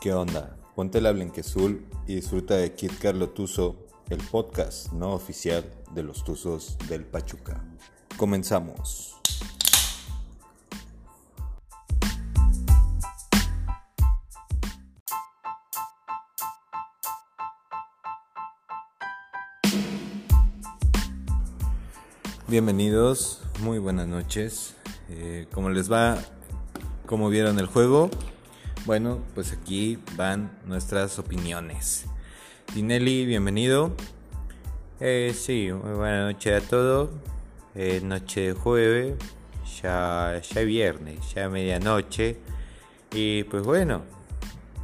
¿Qué onda? Ponte la blanquezul y disfruta de Kid Carlo Tuzo, el podcast no oficial de los Tuzos del Pachuca. Comenzamos. Bienvenidos, muy buenas noches. Eh, ¿Cómo les va? ¿Cómo vieron el juego? Bueno, pues aquí van nuestras opiniones. Dinelli, bienvenido. Eh, sí, muy buena noche a todos. Eh, noche de jueves, ya, ya viernes, ya medianoche. Y pues bueno,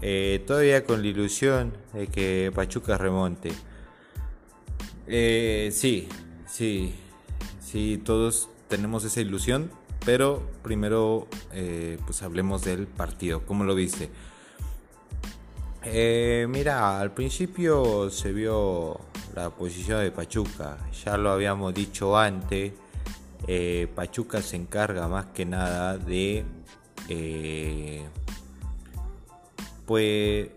eh, todavía con la ilusión de que Pachuca remonte. Eh, sí, sí, sí, todos tenemos esa ilusión pero primero, eh, pues hablemos del partido. ¿Cómo lo viste? Eh, mira, al principio se vio la posición de Pachuca. Ya lo habíamos dicho antes. Eh, Pachuca se encarga más que nada de, pues,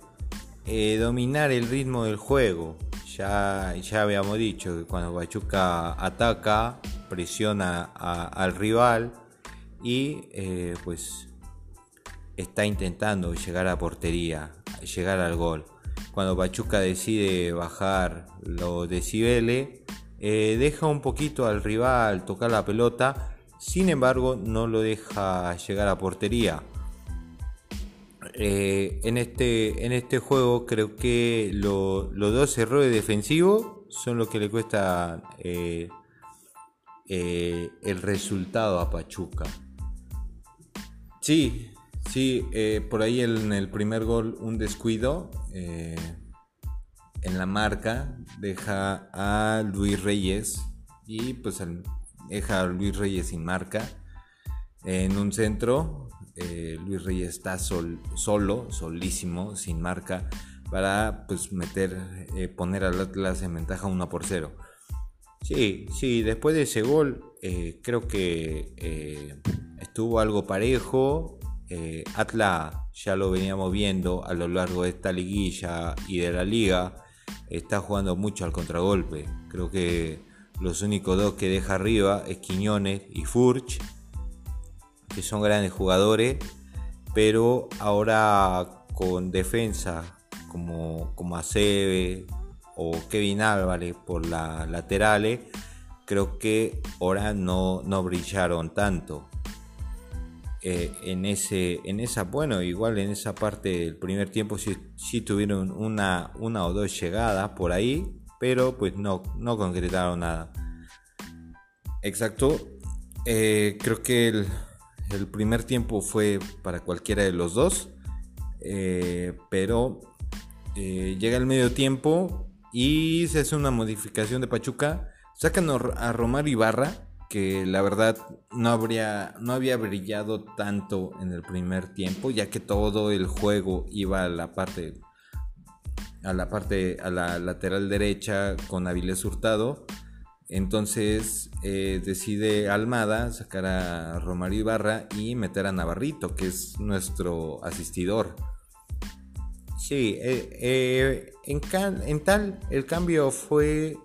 dominar el ritmo del juego. Ya, ya habíamos dicho que cuando Pachuca ataca, presiona al rival y eh, pues está intentando llegar a portería, llegar al gol. Cuando Pachuca decide bajar los decibeles, eh, deja un poquito al rival tocar la pelota, sin embargo no lo deja llegar a portería. Eh, en, este, en este juego creo que los dos errores defensivos son lo que le cuesta el resultado a Pachuca. Sí, sí, eh, por ahí en el primer gol un descuido eh, en la marca deja a Luis Reyes y pues deja a Luis Reyes sin marca en un centro. Eh, Luis Reyes está solo, solísimo, sin marca para pues meter, poner al Atlas en ventaja 1 por 0. Sí, sí, después de ese gol creo que estuvo algo parejo. Eh, Atla ya lo veníamos viendo a lo largo de esta liguilla y de la liga. Está jugando mucho al contragolpe. Creo que los únicos dos que deja arriba es Quiñones y Furch, que son grandes jugadores, pero ahora con defensa como, como Acebe o Kevin Álvarez por las laterales, creo que ahora no, no brillaron tanto. Eh, en, ese, en esa, bueno, igual en esa parte del primer tiempo sí, tuvieron una, una o dos llegadas por ahí, pero pues no, no concretaron nada. Exacto, eh, creo que el, primer tiempo fue para cualquiera de los dos, eh, pero llega el medio tiempo y se hace una modificación de Pachuca, sacan a Romar Ibarra que la verdad no habría no había brillado tanto en el primer tiempo ya que todo el juego iba a la parte a la parte a la lateral derecha con Avilés Hurtado. Entonces eh, decide Almada sacar a Romario Ibarra y meter a Navarrito que es nuestro asistidor. Sí eh, eh, en, en, tal el cambio fue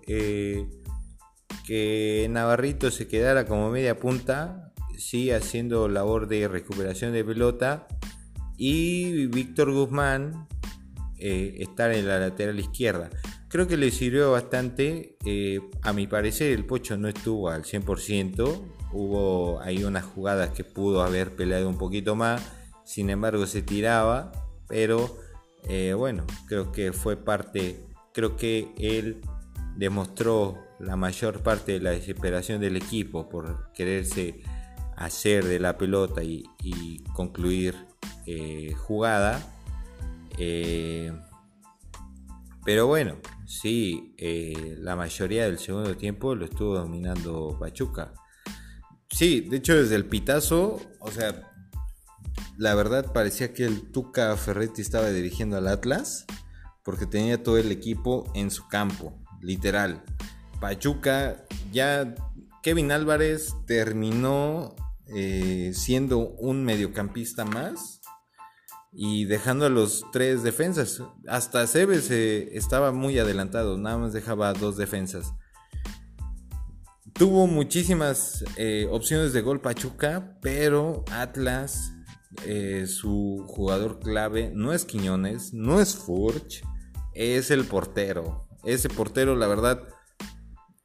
que Navarrito se quedara como media punta, sí haciendo labor de recuperación de pelota, y Víctor Guzmán eh, estar en la lateral izquierda. Creo que le sirvió bastante, eh, a mi parecer el Pocho no estuvo al 100%, hubo ahí unas jugadas que pudo haber peleado un poquito más, sin embargo se tiraba, pero eh, bueno, creo que fue parte, creo que él demostró la mayor parte de la desesperación del equipo por quererse hacer de la pelota y, concluir eh, jugada. Eh, pero bueno, sí, eh, la mayoría del segundo tiempo lo estuvo dominando Pachuca. Sí, de hecho desde el pitazo, o sea, la verdad parecía que el Tuca Ferretti estaba dirigiendo al Atlas porque tenía todo el equipo en su campo, literal. Pachuca, ya Kevin Álvarez terminó eh, siendo un mediocampista más. y dejando a los tres defensas. Hasta Cebes estaba muy adelantado, nada más dejaba dos defensas. Tuvo muchísimas eh, opciones de gol Pachuca, pero Atlas, eh, su jugador clave, no es Quiñones, no es Furch, es el portero. Ese portero, la verdad,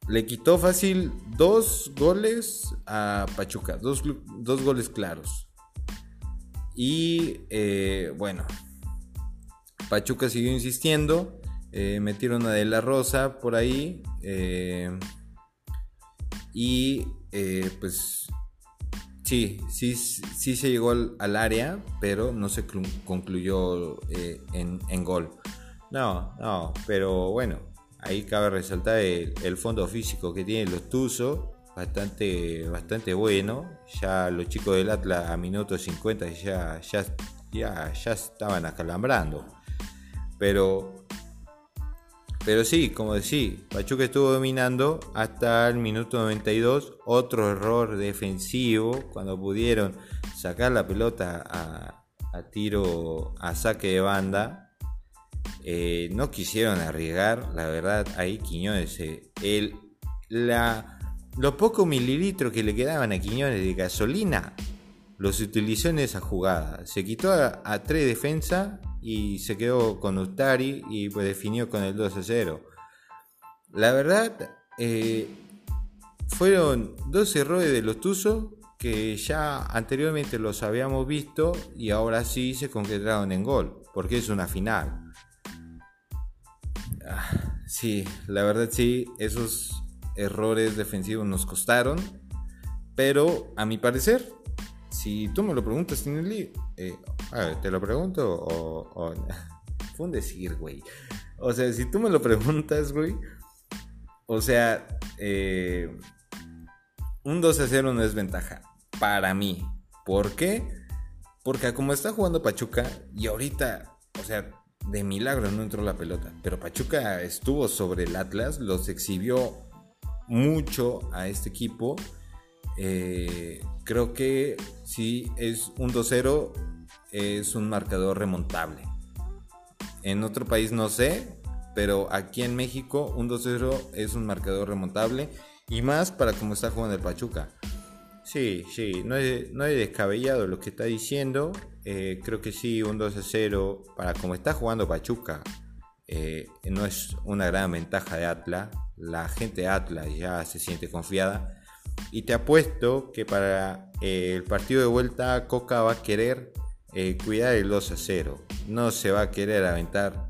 le quitó fácil dos goles a Pachuca, dos, dos goles claros. Y eh, bueno, Pachuca siguió insistiendo. Eh, metieron a De La Rosa por ahí. Eh, y pues sí, sí, sí se llegó al, área, pero no se concluyó en, en, gol. No, no, pero bueno, ahí cabe resaltar el, fondo físico que tiene los Tuzos bastante, bastante bueno. Ya los chicos del Atlas a minutos 50 ya, ya, ya, ya estaban acalambrando. Pero, pero sí, como decía, Pachuca estuvo dominando hasta el minuto 92. Otro error defensivo cuando pudieron sacar la pelota a, tiro, a saque de banda. Eh, no quisieron arriesgar, la verdad, ahí Quiñones, eh, el, la, los pocos mililitros que le quedaban a Quiñones de gasolina los utilizó en esa jugada. Se quitó a, tres defensas y se quedó con Ustari y pues definió con el 2 a 0. La verdad, eh, fueron dos errores de los Tuzos que ya anteriormente los habíamos visto y ahora sí se concretaron en gol, porque es una final. Ah, sí, la verdad sí, esos errores defensivos nos costaron. Pero a mi parecer, si tú me lo preguntas, Tinelli, eh, te lo pregunto o, Fue un decir, güey. O sea, si tú me lo preguntas, güey. O sea, eh, un 2 a 0 no es ventaja. Para mí. ¿Por qué? Porque como está jugando Pachuca y ahorita, o sea, de milagro no entró la pelota. Pero Pachuca estuvo sobre el Atlas, los exhibió mucho a este equipo. Eh, creo que si es un 2-0 es un marcador remontable. En otro país no sé, pero aquí en México un 2-0 es un marcador remontable y más para como está jugando el Pachuca. Sí, sí, no es, no descabellado lo que está diciendo. Eh, creo que sí, un 2 0 para como está jugando Pachuca. Eh, no es una gran ventaja de Atlas la gente de Atlas ya se siente confiada. Y te apuesto que para eh, el partido de vuelta Coca va a querer cuidar el 2 a 0. No se va a querer aventar,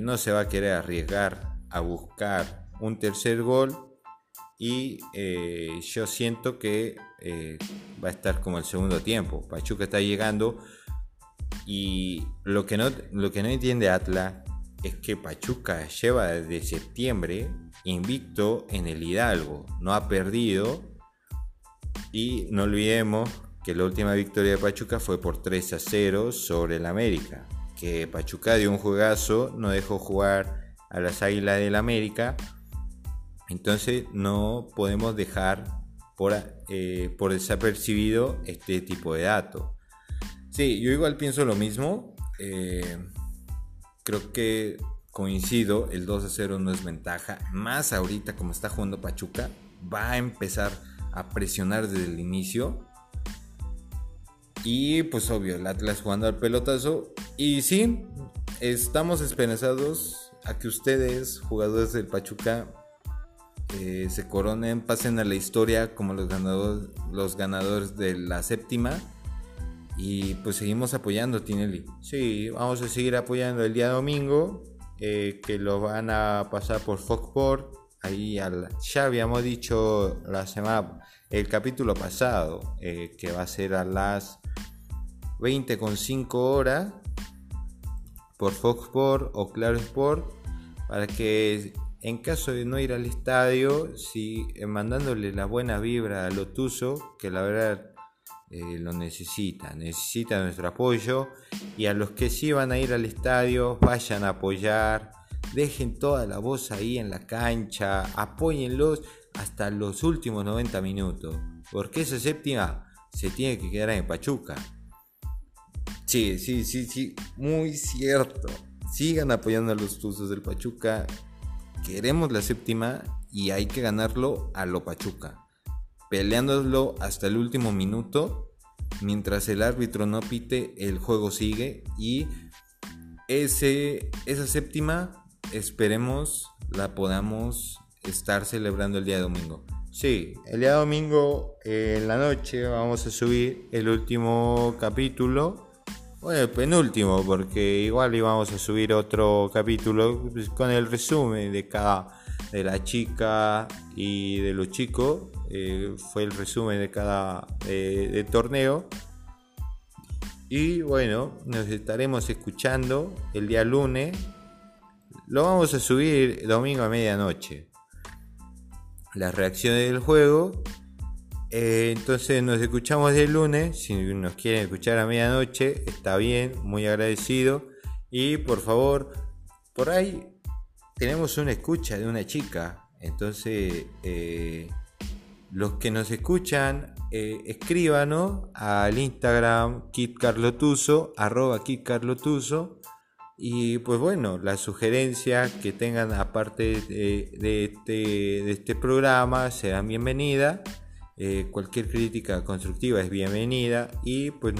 no se va a querer arriesgar a buscar un tercer gol. Y yo siento que va a estar como el segundo tiempo. Pachuca está llegando. Y lo que no, lo que no entiende Atlas es que Pachuca lleva desde septiembre invicto en el Hidalgo, no ha perdido y no olvidemos que la última victoria de Pachuca fue por 3 a 0 sobre el América, que Pachuca dio un juegazo, no dejó jugar a las Águilas del América, entonces no podemos dejar por, eh, por desapercibido este tipo de datos. Sí, yo igual pienso lo mismo. Eh, Creo que coincido, el 2 a 0 no es ventaja. Más ahorita como está jugando Pachuca, va a empezar a presionar desde el inicio. Y pues obvio, el Atlas jugando al pelotazo. Y sí, estamos esperanzados a que ustedes, jugadores del Pachuca, eh, se coronen, pasen a la historia como los ganadores, los ganadores de la séptima y pues seguimos apoyando Tinelli. Sí, vamos a seguir apoyando el día domingo, eh, que lo van a pasar por Foxport. Ahí ya habíamos dicho la semana, el capítulo pasado, eh, que va a ser a las 20.5 horas por Foxport o Claro Sport, para que en caso de no ir al estadio, eh, mandándole la buena vibra a Lotuso, que la verdad eh, lo necesita, necesita nuestro apoyo y a los que sí van a ir al estadio, vayan a apoyar, dejen toda la voz ahí en la cancha, apóyenlos hasta los últimos 90 minutos, porque esa séptima se tiene que quedar en Pachuca. Sí, sí, sí, sí, muy cierto. Sigan apoyando a los Tuzos del Pachuca. Queremos la séptima y hay que ganarlo a lo Pachuca. Peleándolo hasta el último minuto. Mientras el árbitro no pite, el juego sigue. Y ese, esa séptima, esperemos la podamos estar celebrando el día domingo. Sí, el día domingo en la noche vamos a subir el último capítulo. Bueno, el penúltimo, porque igual íbamos a subir otro capítulo con el resumen de cada de la chica y de los chicos. Eh, fue el resumen de cada eh, torneo. Y bueno, nos estaremos escuchando el día lunes. Lo vamos a subir domingo a medianoche las reacciones del juego. Eh, entonces nos escuchamos el lunes. Si nos quieren escuchar a medianoche, está bien, muy agradecido. Y por favor, por ahí tenemos una escucha de una chica. Entonces, eh, los que nos escuchan, eh, escríbanos al Instagram kitcarlotuso, arroba kitcarlotuso y pues bueno, las sugerencias que tengan aparte de, este, este, programa serán bienvenidas. Eh, cualquier crítica constructiva es bienvenida y pues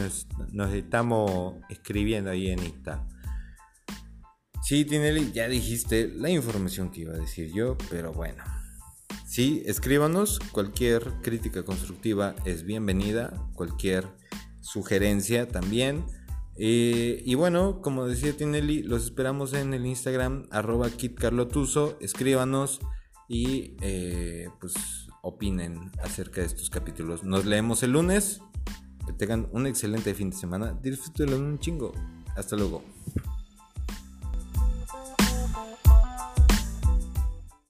nos, estamos escribiendo ahí en Insta. Sí, Tinelli, ya dijiste la información que iba a decir yo, pero bueno. Sí, escríbanos, cualquier crítica constructiva es bienvenida, cualquier sugerencia también. Eh, y bueno, como decía Tinelli, los esperamos en el Instagram arroba kitcarlotuso, escríbanos y eh, pues opinen acerca de estos capítulos. Nos leemos el lunes, que tengan un excelente fin de semana, disfrútenlo un chingo. Hasta luego.